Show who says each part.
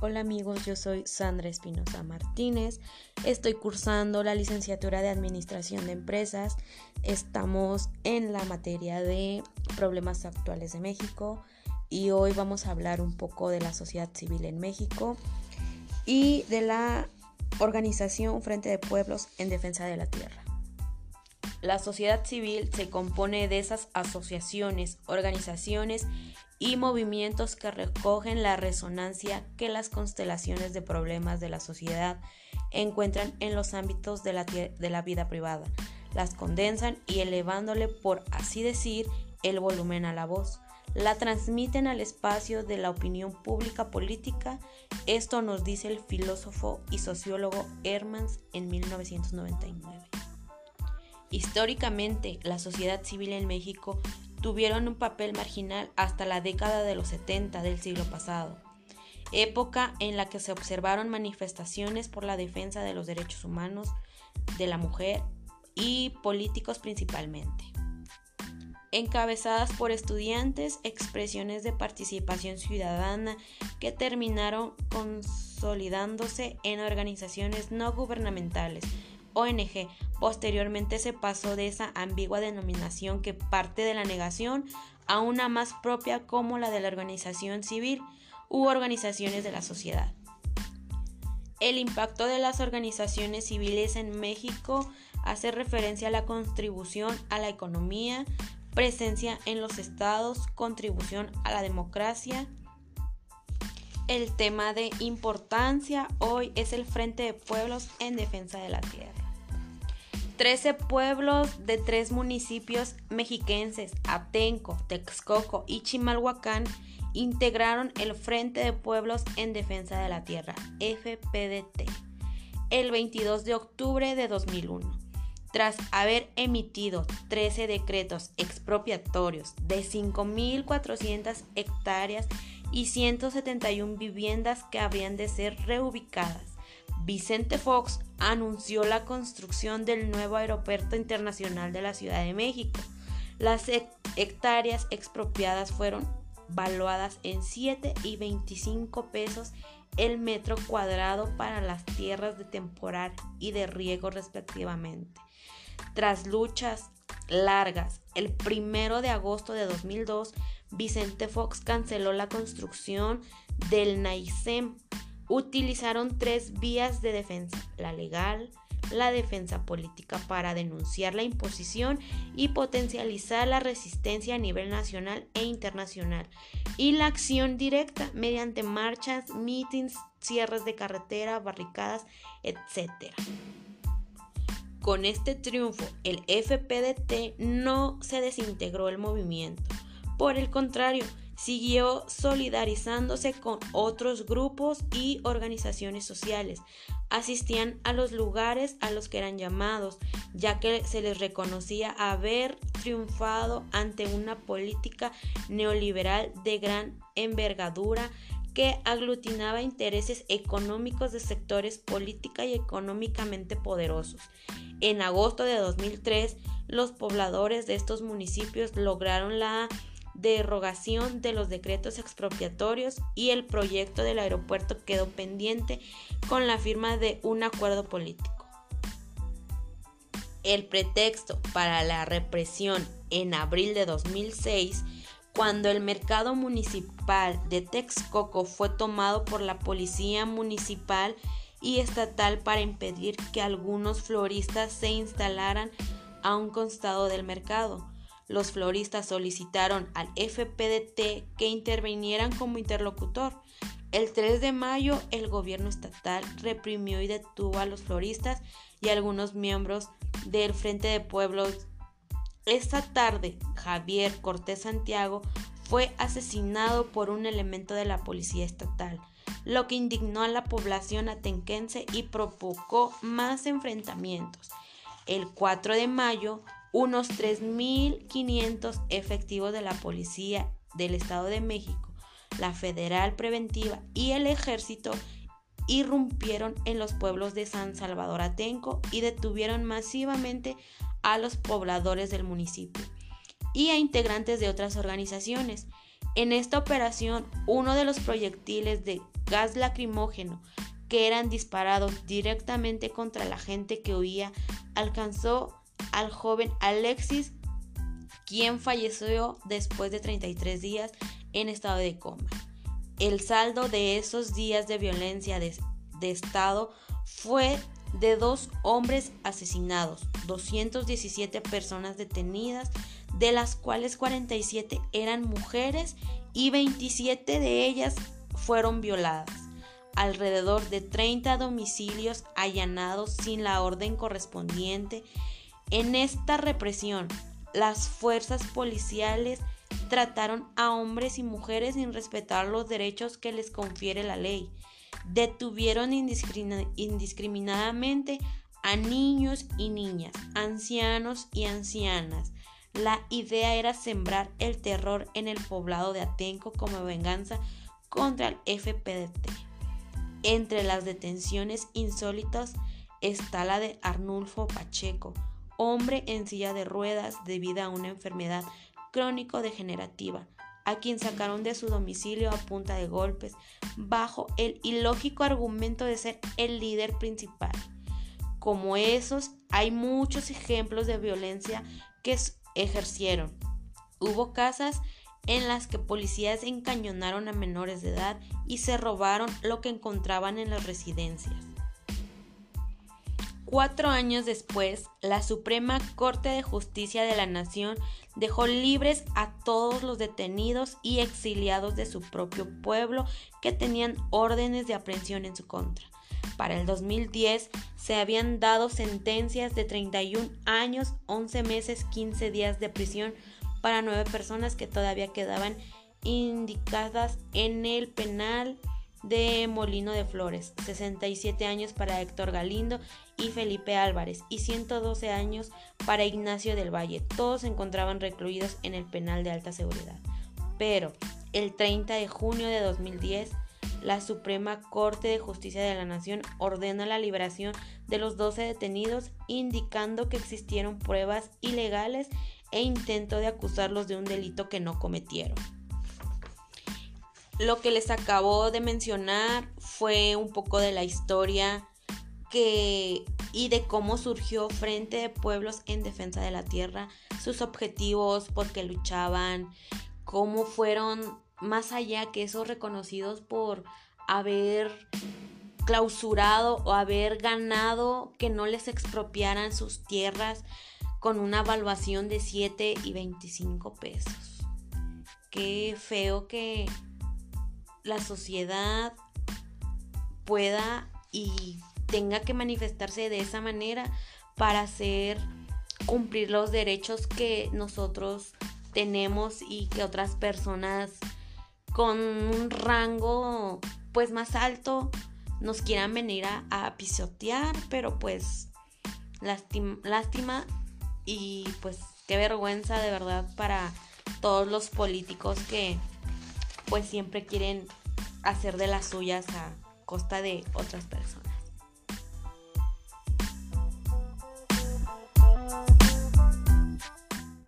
Speaker 1: Hola amigos, yo soy Sandra Espinosa Martínez. Estoy cursando la licenciatura de Administración de Empresas. Estamos en la materia de problemas actuales de México y hoy vamos a hablar un poco de la sociedad civil en México y de la organización Frente de Pueblos en Defensa de la Tierra. La sociedad civil se compone de esas asociaciones, organizaciones y movimientos que recogen la resonancia que las constelaciones de problemas de la sociedad encuentran en los ámbitos de la, vida privada, las condensan y elevándole, por así decir, el volumen a la voz la transmiten al espacio de la opinión pública política. Esto nos dice el filósofo y sociólogo Hermans en 1999. Históricamente, la sociedad civil en México tuvieron un papel marginal hasta la década de los 70 del siglo pasado, época en la que se observaron manifestaciones por la defensa de los derechos humanos de la mujer y políticos principalmente. Encabezadas por estudiantes, expresiones de participación ciudadana que terminaron consolidándose en organizaciones no gubernamentales, ONG. Posteriormente se pasó de esa ambigua denominación que parte de la negación a una más propia como la de la organización civil u organizaciones de la sociedad. El impacto de las organizaciones civiles en México hace referencia a la contribución a la economía, presencia en los estados, contribución a la democracia. El tema de importancia hoy es el Frente de Pueblos en Defensa de la Tierra. 13 pueblos de tres municipios mexiquenses, Atenco, Texcoco y Chimalhuacán, integraron el Frente de Pueblos en Defensa de la Tierra, FPDT, el 22 de octubre de 2001. Tras haber emitido 13 decretos expropiatorios de 5.400 hectáreas y 171 viviendas que habrían de ser reubicadas, Vicente Fox anunció la construcción del nuevo aeropuerto internacional de la Ciudad de México. Las hectáreas expropiadas fueron valuadas en 7 y 25 pesos el metro cuadrado para las tierras de temporal y de riego respectivamente. Tras luchas largas, el primero de agosto de 2002, Vicente Fox canceló la construcción del NAICEM utilizaron tres vías de defensa, la legal, la defensa política para denunciar la imposición y potencializar la resistencia a nivel nacional e internacional, y la acción directa mediante marchas, mítines, cierres de carretera, barricadas, etc. Con este triunfo, el FPDT no se desintegró el movimiento. Por el contrario, siguió solidarizándose con otros grupos y organizaciones sociales. Asistían a los lugares a los que eran llamados, ya que se les reconocía haber triunfado ante una política neoliberal de gran envergadura que aglutinaba intereses económicos de sectores política y económicamente poderosos. En agosto de 2003, los pobladores de estos municipios lograron la derogación de los decretos expropiatorios y el proyecto del aeropuerto quedó pendiente con la firma de un acuerdo político. El pretexto para la represión en abril de 2006, cuando el mercado municipal de Texcoco fue tomado por la policía municipal y estatal para impedir que algunos floristas se instalaran a un costado del mercado los floristas solicitaron al FPDT que intervinieran como interlocutor. El 3 de mayo el gobierno estatal reprimió y detuvo a los floristas y algunos miembros del Frente de Pueblos. Esta tarde, Javier Cortés Santiago fue asesinado por un elemento de la policía estatal, lo que indignó a la población atenquense y provocó más enfrentamientos. El 4 de mayo, unos 3.500 efectivos de la Policía del Estado de México, la Federal Preventiva y el Ejército irrumpieron en los pueblos de San Salvador Atenco y detuvieron masivamente a los pobladores del municipio y a integrantes de otras organizaciones. En esta operación, uno de los proyectiles de gas lacrimógeno que eran disparados directamente contra la gente que huía alcanzó al joven Alexis, quien falleció después de 33 días en estado de coma. El saldo de esos días de violencia de, de Estado fue de dos hombres asesinados, 217 personas detenidas, de las cuales 47 eran mujeres y 27 de ellas fueron violadas. Alrededor de 30 domicilios allanados sin la orden correspondiente. En esta represión, las fuerzas policiales trataron a hombres y mujeres sin respetar los derechos que les confiere la ley. Detuvieron indiscriminadamente a niños y niñas, ancianos y ancianas. La idea era sembrar el terror en el poblado de Atenco como venganza contra el FPDT. Entre las detenciones insólitas está la de Arnulfo Pacheco, hombre en silla de ruedas debido a una enfermedad crónico-degenerativa, a quien sacaron de su domicilio a punta de golpes, bajo el ilógico argumento de ser el líder principal. Como esos, hay muchos ejemplos de violencia que ejercieron. Hubo casas en las que policías encañonaron a menores de edad y se robaron lo que encontraban en las residencias. Cuatro años después, la Suprema Corte de Justicia de la Nación dejó libres a todos los detenidos y exiliados de su propio pueblo que tenían órdenes de aprehensión en su contra. Para el 2010 se habían dado sentencias de 31 años, 11 meses, 15 días de prisión para nueve personas que todavía quedaban indicadas en el penal de Molino de Flores, 67 años para Héctor Galindo y Felipe Álvarez y 112 años para Ignacio del Valle. Todos se encontraban recluidos en el penal de alta seguridad. Pero el 30 de junio de 2010, la Suprema Corte de Justicia de la Nación ordena la liberación de los 12 detenidos, indicando que existieron pruebas ilegales e intento de acusarlos de un delito que no cometieron. Lo que les acabo de mencionar fue un poco de la historia que y de cómo surgió Frente de Pueblos en Defensa de la Tierra, sus objetivos, por qué luchaban, cómo fueron más allá que esos reconocidos por haber clausurado o haber ganado que no les expropiaran sus tierras con una evaluación de 7 y 25 pesos. Qué feo que la sociedad pueda y tenga que manifestarse de esa manera para hacer cumplir los derechos que nosotros tenemos y que otras personas con un rango pues más alto nos quieran venir a, pisotear, pero pues lástima, lástima y pues qué vergüenza de verdad para todos los políticos que pues siempre quieren hacer de las suyas a costa de otras personas.